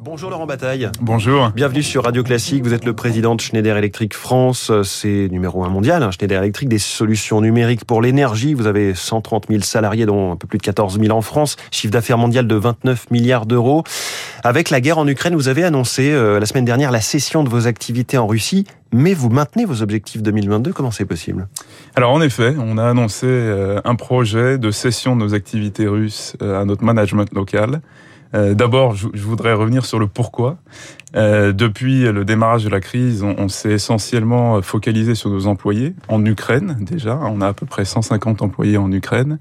Bonjour Laurent Bataille. Bonjour. Bienvenue sur Radio Classique. Vous êtes le président de Schneider Electric France. C'est numéro un mondial, hein, Schneider Electric, des solutions numériques pour l'énergie. Vous avez 130 000 salariés, dont un peu plus de 14 000 en France. Chiffre d'affaires mondial de 29 milliards d'euros. Avec la guerre en Ukraine, vous avez annoncé euh, la semaine dernière la cession de vos activités en Russie. Mais vous maintenez vos objectifs 2022. Comment c'est possible? Alors en effet, on a annoncé euh, un projet de cession de nos activités russes euh, à notre management local. Euh, d'abord, je, voudrais revenir sur le pourquoi. Euh, depuis le démarrage de la crise, on, s'est essentiellement focalisé sur nos employés en Ukraine déjà. On a à peu près 150 employés en Ukraine.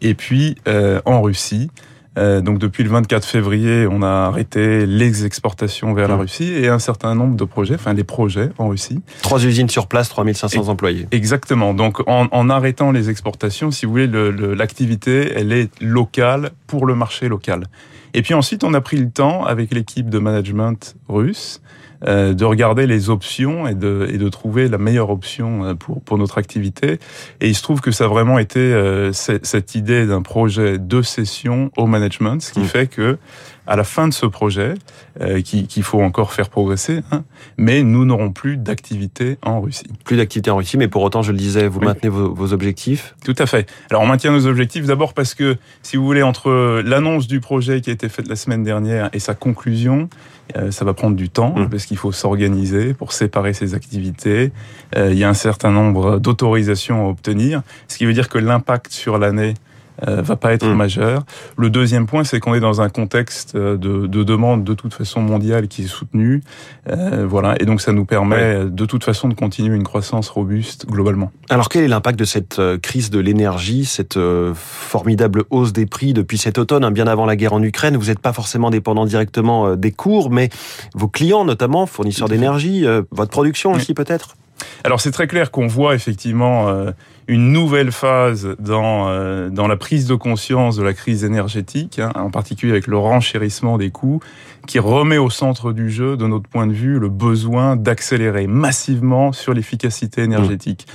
Et puis euh, en Russie. donc depuis le 24 février, on a arrêté les exportations vers la mmh. Russie et un certain nombre de projets, enfin les projets en Russie. Trois usines sur place, 3500 employés. Exactement. Donc en, en, arrêtant les exportations, si vous voulez, l'activité, elle est locale pour le marché local. Et puis ensuite, on a pris le temps avec l'équipe de management russe euh, de regarder les options et de, et de trouver la meilleure option euh, pour, pour notre activité. Et il se trouve que ça a vraiment été euh, cette idée d'un projet de session au management, ce qui mmh. fait que à la fin de ce projet, euh, qu'il faut encore faire progresser, hein, mais nous n'aurons plus d'activité en Russie. Plus d'activité en Russie, mais pour autant, je le disais, vous maintenez vos, vos, objectifs Tout à fait. Alors on maintient nos objectifs d'abord parce que, si vous voulez, entre l'annonce du projet qui a été faite la semaine dernière et sa conclusion, euh, ça va prendre du temps mmh. parce qu'il faut s'organiser pour séparer ses activités. Euh, il y a un certain nombre d'autorisations à obtenir, ce qui veut dire que l'impact sur l'année euh, va pas être mm. majeur. Le deuxième point, c'est qu'on est dans un contexte euh, de, de, demande de toute façon mondiale qui est soutenue, euh, voilà, et donc ça nous permet de toute façon de continuer une croissance robuste globalement. Alors quel est l'impact de cette euh, crise de l'énergie, cette formidable hausse des prix depuis cet automne, hein, bien avant la guerre en Ukraine? Vous n'êtes pas forcément dépendant directement des cours, mais vos clients notamment, fournisseurs d'énergie, votre production aussi peut-être? Alors c'est très clair qu'on voit effectivement euh, une nouvelle phase dans, euh, dans la prise de conscience de la crise énergétique, hein, en particulier avec le renchérissement des coûts, qui remet au centre du jeu, de notre point de vue, le besoin d'accélérer massivement sur l'efficacité énergétique.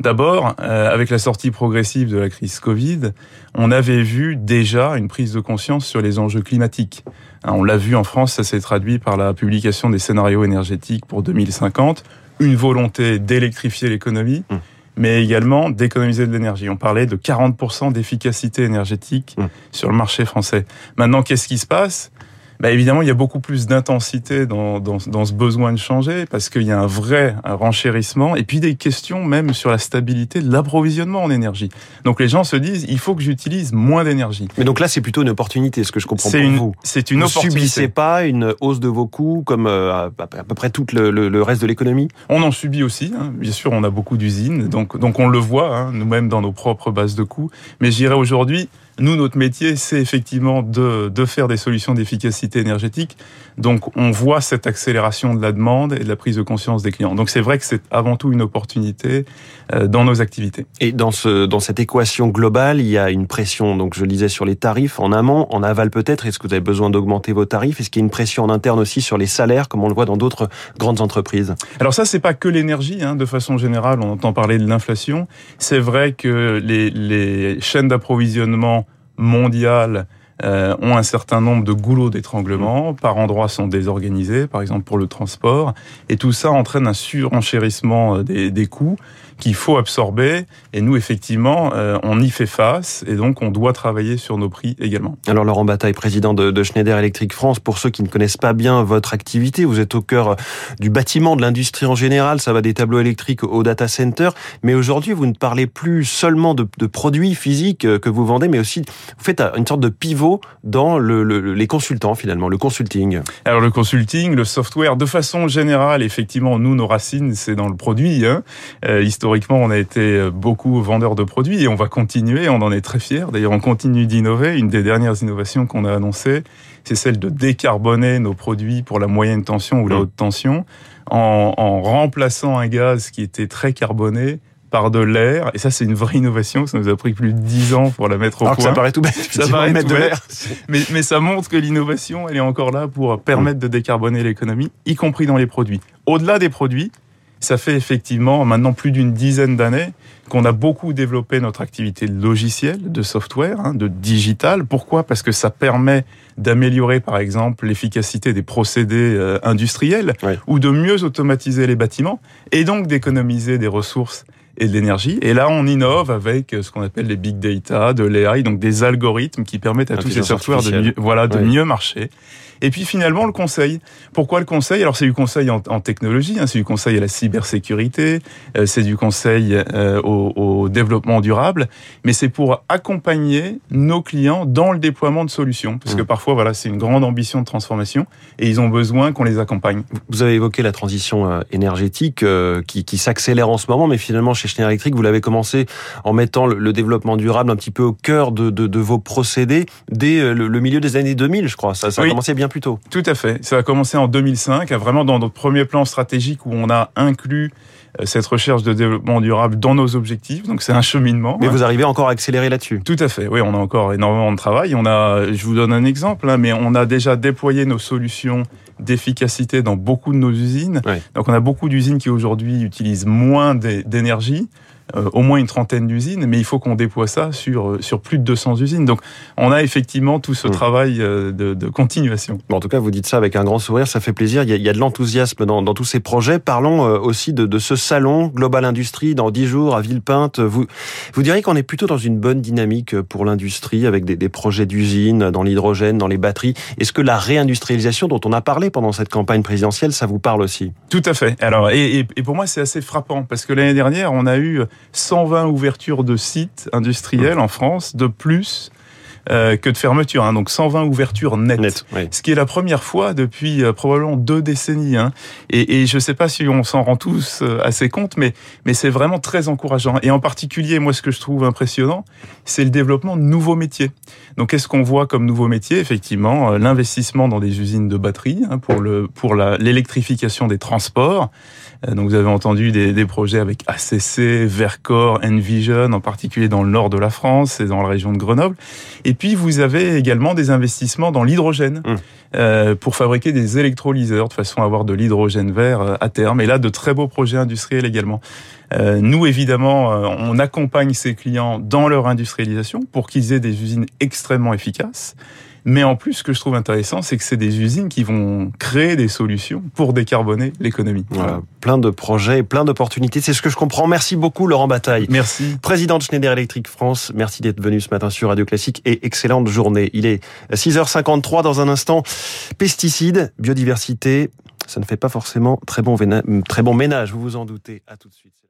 D'abord, euh, avec la sortie progressive de la crise Covid, on avait vu déjà une prise de conscience sur les enjeux climatiques. Hein, on l'a vu en France, ça s'est traduit par la publication des scénarios énergétiques pour 2050 une volonté d'électrifier l'économie, mmh. Mais également d'économiser de l'énergie. On parlait de 40% d'efficacité énergétique mmh. sur le marché français. Maintenant, qu'est-ce qui se passe? Bah évidemment, il y a beaucoup plus d'intensité dans, dans, dans, ce besoin de changer parce qu'il y a un vrai un renchérissement et puis des questions même sur la stabilité de l'approvisionnement en énergie. Donc les gens se disent, il faut que j'utilise moins d'énergie. Mais donc là, c'est plutôt une opportunité, ce que je comprends pour une, vous. C'est une vous opportunité. subissez pas une hausse de vos coûts comme euh, à peu près tout le, le, reste de l'économie? On en subit aussi. Hein. Bien sûr, on a beaucoup d'usines, donc, donc on le voit hein, nous-mêmes dans nos propres bases de coûts. Mais je dirais aujourd'hui, nous, notre métier, c'est effectivement de, de, faire des solutions d'efficacité énergétique. Donc, on voit cette accélération de la demande et de la prise de conscience des clients. Donc, c'est vrai que c'est avant tout une opportunité euh, dans nos activités. Et dans, ce, dans cette équation globale, il y a une pression, donc je le disais, sur les tarifs en amont, en aval peut-être. Est-ce que vous avez besoin d'augmenter vos tarifs? Est-ce qu'il y a une pression en interne aussi sur les salaires, comme on le voit dans d'autres grandes entreprises? Alors ça, c'est pas que l'énergie. Hein, de façon générale, on entend parler de l'inflation. C'est vrai que les, les chaînes d'approvisionnement mondiales euh, ont un certain nombre de goulots d'étranglement, mmh. par endroits sont désorganisés, par exemple pour le transport, et tout ça entraîne un surenchérissement euh, des, des coûts qu'il faut absorber. Et nous, effectivement, euh, on y fait face et donc on doit travailler sur nos prix également. Alors Laurent Bataille, président de, Schneider Electric France, pour ceux qui ne connaissent pas bien votre activité, vous êtes au cœur euh, du bâtiment, de l'industrie en général, ça va des tableaux électriques au data center, mais aujourd'hui vous ne parlez plus seulement de, produits physiques euh, que vous vendez, mais aussi vous faites une sorte de pivot dans le, les consultants finalement, le consulting. Alors le consulting, le software, de façon générale, effectivement, nous, nos racines, c'est dans le produit. Hein historiquement, on a été euh, beaucoup vendeurs de produits et on va continuer, on en est très fiers. D'ailleurs, on continue d'innover. Une des dernières innovations qu'on a annoncées, c'est celle de décarboner nos produits pour la moyenne tension ou la mmh. haute tension en, remplaçant un gaz qui était très carboné par de l'air. Et ça, c'est une vraie innovation. Ça nous a pris plus de 10 ans pour la mettre au Alors point. ça paraît tout bête. Ça paraît mettre de l'air. Mais, mais ça montre que l'innovation, elle est encore là pour permettre de décarboner l'économie, y compris dans les produits. Au-delà des produits, Ça fait effectivement maintenant plus d'une dizaine d'années qu'on a beaucoup développé notre activité de logiciel, de software, hein, de digital. Pourquoi? Parce que ça permet d'améliorer, par exemple, l'efficacité des procédés euh, industriels ou de mieux automatiser les bâtiments et donc d'économiser des ressources et de l'énergie. Et là, on innove avec ce qu'on appelle les big data, de l'AI, donc des algorithmes qui permettent à tous ces softwares de mieux, voilà, de mieux marcher. Et puis finalement, le conseil. Pourquoi le conseil? Alors c'est du conseil en, technologie, hein, c'est du conseil à la cybersécurité, euh, c'est du conseil euh, au, au, développement durable, mais c'est pour accompagner nos clients dans le déploiement de solutions. Parce que mmh. parfois, voilà, c'est une grande ambition de transformation et ils ont besoin qu'on les accompagne. Vous avez évoqué la transition euh, énergétique qui, qui s'accélère en ce moment, mais finalement, chez Schneider Electric, vous l'avez commencé en mettant le, développement durable un petit peu au cœur de, de, de vos procédés dès euh, le, milieu des années 2000, je crois. Ça, ça a commencé bien plus tôt. Tout à fait. Ça a commencé en 2005, vraiment dans notre premier plan stratégique où on a inclus cette recherche de développement durable dans nos objectifs. Donc c'est un cheminement. Mais vous arrivez encore à accélérer là-dessus. Tout à fait. Oui, on a encore énormément de travail. On a, je vous donne un exemple, hein, mais on a déjà déployé nos solutions d'efficacité dans beaucoup de nos usines. Donc on a beaucoup d'usines qui aujourd'hui utilisent moins d'énergie. Euh, au moins une trentaine d'usines, mais il faut qu'on déploie ça sur, euh, sur plus de 200 usines. Donc on a effectivement tout ce hmm. travail euh, de, de continuation. Bon, en tout cas, vous dites ça avec un grand sourire, ça fait plaisir. Il y a, il y a de l'enthousiasme dans, dans, tous ces projets. Parlons aussi de, de, ce salon Global Industrie dans 10 jours à Villepinte. Vous, vous diriez qu'on est plutôt dans une bonne dynamique pour l'industrie avec des, des projets d'usines dans l'hydrogène, dans les batteries. Est-ce que la réindustrialisation dont on a parlé pendant cette campagne présidentielle, ça vous parle aussi? Tout à fait. Alors, et, et pour moi, c'est assez frappant parce que l'année dernière, on a eu 120 ouvertures de sites industriels en France de plus euh, que de fermeture. Hein, donc 120 ouvertures nettes, ce qui est la première fois depuis euh, probablement deux décennies. Hein. Et, et je ne sais pas si on s'en rend tous euh, assez compte, mais, mais c'est vraiment très encourageant. Et en particulier, moi, ce que je trouve impressionnant, c'est le développement de nouveaux métiers. Donc, qu'est-ce qu'on voit comme nouveaux métiers? Effectivement, l'investissement dans des usines de batterie hein, pour l'électrification des transports. Donc, vous avez entendu des, des projets avec ACC, Vercor, Envision, en particulier dans le nord de la France et dans la région de Grenoble. Et puis, vous avez également des investissements dans l'hydrogène mmh. euh, pour fabriquer des électrolyseurs de façon à avoir de l'hydrogène vert euh, à terme. Et là, de très beaux projets industriels également. Euh, nous, évidemment, euh, on accompagne ces clients dans leur industrialisation pour qu'ils aient des usines extrêmement efficaces. Mais en plus, ce que je trouve intéressant, c'est que c'est des usines qui vont créer des solutions pour décarboner l'économie. Voilà. Plein de projets, plein d'opportunités. C'est ce que je comprends. Merci beaucoup, Laurent Bataille. Merci. Président de Schneider Electric France. Merci d'être venu ce matin sur Radio Classique et excellente journée. Il est 6h53 dans un instant. Pesticides, biodiversité. Ça ne fait pas forcément très bon, très bon ménage, vous vous en doutez. À tout de suite.